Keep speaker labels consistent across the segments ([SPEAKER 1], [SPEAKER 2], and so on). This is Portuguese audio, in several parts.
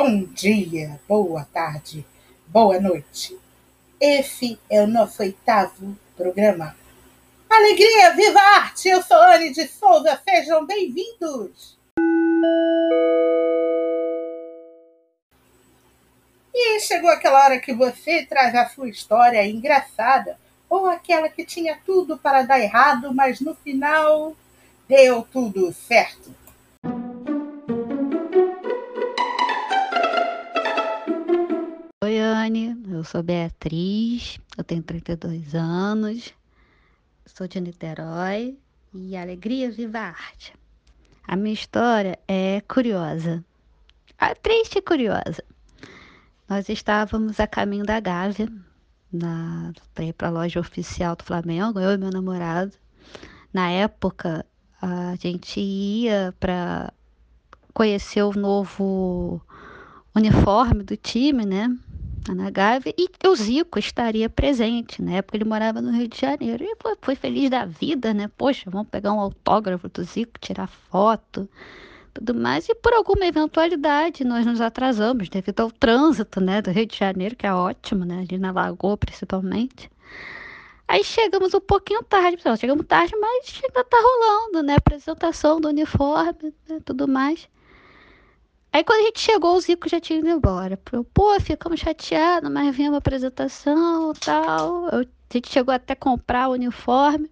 [SPEAKER 1] Bom dia, boa tarde, boa noite. Esse é o nosso oitavo programa. Alegria, viva a arte! Eu sou Anne de Souza, sejam bem-vindos! E chegou aquela hora que você traz a sua história engraçada ou aquela que tinha tudo para dar errado, mas no final deu tudo certo.
[SPEAKER 2] Oi, Anne. Eu sou Beatriz, eu tenho 32 anos, sou de Niterói e alegria viva arte. A minha história é curiosa, a triste e curiosa. Nós estávamos a caminho da Gávea, para ir para a loja oficial do Flamengo, eu e meu namorado. Na época, a gente ia para conhecer o novo uniforme do time, né? Na Gávea, e o Zico estaria presente. Na época ele morava no Rio de Janeiro. E foi, foi feliz da vida, né? Poxa, vamos pegar um autógrafo do Zico, tirar foto tudo mais. E por alguma eventualidade nós nos atrasamos devido ao trânsito, né, do Rio de Janeiro, que é ótimo, né, ali na Lagoa principalmente. Aí chegamos um pouquinho tarde, pessoal, chegamos tarde, mas ainda tá rolando, né, apresentação do uniforme, né, tudo mais. Aí quando a gente chegou, o Zico já tinha ido embora. Pô, ficamos chateados, mas vinha uma apresentação tal. Eu, a gente chegou até comprar o uniforme.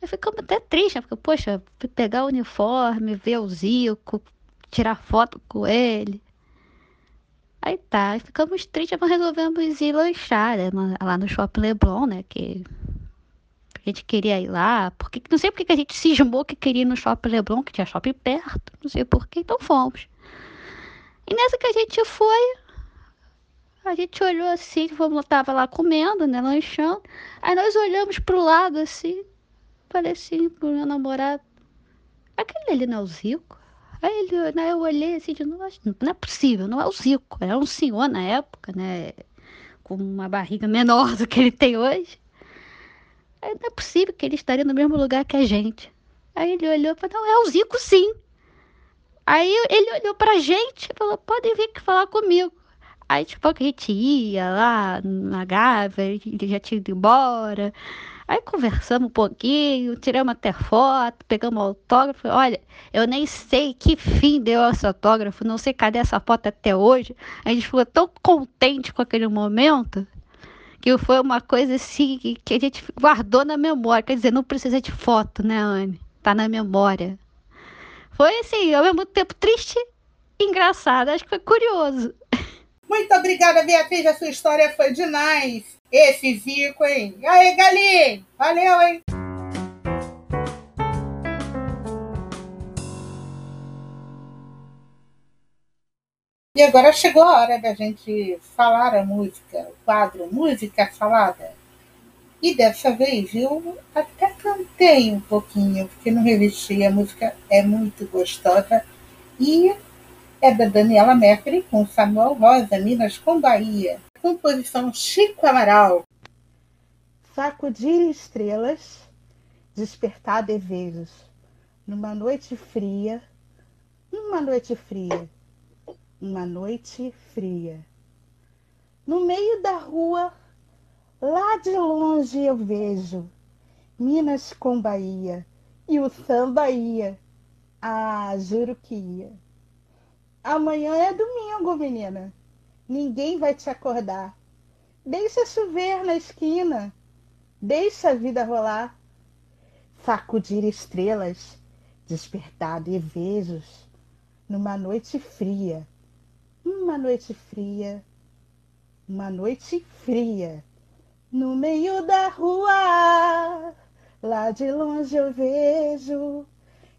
[SPEAKER 2] Aí ficamos até tristes, né? Porque, poxa, pegar o uniforme, ver o Zico, tirar foto com ele. Aí tá, ficamos tristes, mas resolvemos ir lanchar né? lá no Shopping Leblon, né? Que a gente queria ir lá. Porque, não sei porque que a gente cismou que queria ir no Shopping Leblon, que tinha shopping perto. Não sei porquê, então fomos. E nessa que a gente foi, a gente olhou assim, vamos, tava lá comendo, né, lanchando. Aí nós olhamos pro lado assim, Falei assim pro meu namorado, aquele ali não é o Zico? Aí ele, né, eu olhei assim de novo, não é possível, não é o Zico. Era um senhor na época, né? Com uma barriga menor do que ele tem hoje. Aí não é possível que ele estaria no mesmo lugar que a gente. Aí ele olhou e falou, não, é o Zico sim. Aí ele olhou pra gente e falou, podem vir falar comigo. Aí, tipo, a gente ia lá na Gávea, ele já tinha ido embora. Aí conversamos um pouquinho, tiramos até foto, pegamos autógrafo. Olha, eu nem sei que fim deu esse autógrafo, não sei cadê essa foto até hoje. A gente ficou tão contente com aquele momento que foi uma coisa assim que a gente guardou na memória. Quer dizer, não precisa de foto, né, Anne? Tá na memória. Foi assim, ao mesmo tempo triste e engraçado. Acho que foi curioso.
[SPEAKER 1] Muito obrigada, Beatriz. A sua história foi demais. Esse Zico, hein? E aí, Galinho? Valeu, hein? E agora chegou a hora da gente falar a música, o quadro Música Falada. E dessa vez eu até cantei um pouquinho, porque não resisti, a música é muito gostosa. E é da Daniela Mercury com Samuel Rosa, Minas com Bahia composição Chico Amaral. Sacudir estrelas, despertar desejos, numa noite fria, uma noite fria, uma noite fria. No meio da rua, lá de longe eu vejo Minas com Bahia e o samba ia. Ah, juro que ia. Amanhã é domingo, menina. Ninguém vai te acordar. Deixa chover na esquina. Deixa a vida rolar. Sacudir estrelas, despertar desejos numa noite fria. Uma noite fria. Uma noite fria. No meio da rua, lá de longe eu vejo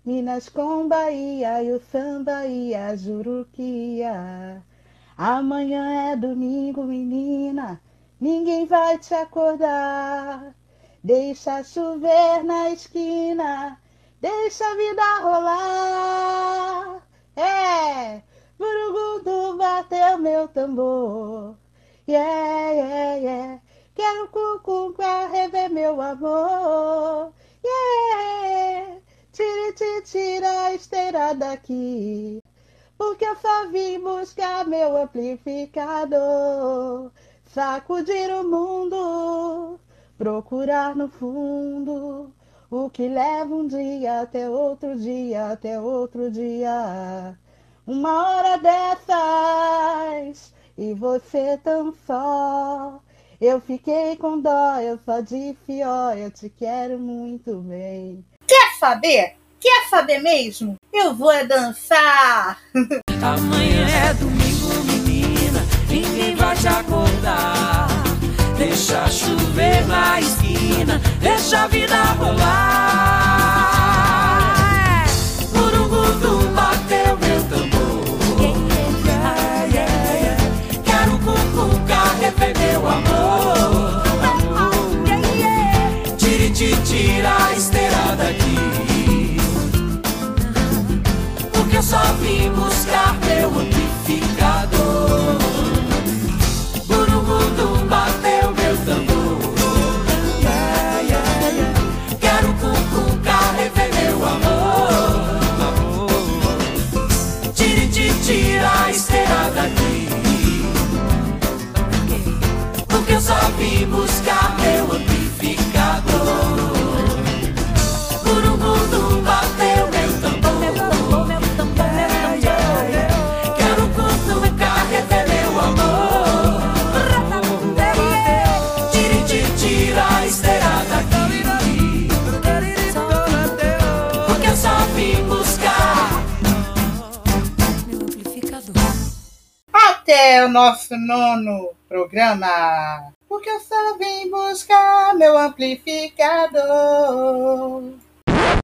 [SPEAKER 1] Minas com Bahia e o samba e a Juruquia. Amanhã é domingo, menina, ninguém vai te acordar. Deixa chover na esquina, deixa a vida rolar. É, Burugundu bateu meu tambor. Yeah, yeah, yeah. Quero cucu pra rever meu amor. Yeah, tira, tira, a esteira daqui.
[SPEAKER 3] porque eu só vim buscar meu amplificador, sacudir o mundo, procurar no fundo o que leva um dia até outro dia, até outro dia. Uma hora dessas e você tão só. Eu fiquei com dó, eu só de fió, eu te quero muito bem.
[SPEAKER 1] Quer saber? Quer saber mesmo? Eu vou é dançar.
[SPEAKER 4] Amanhã é domingo, menina, ninguém vai te acordar. Deixa chover na esquina,
[SPEAKER 1] Até o nosso nono programa. Porque eu só vim buscar meu amplificador.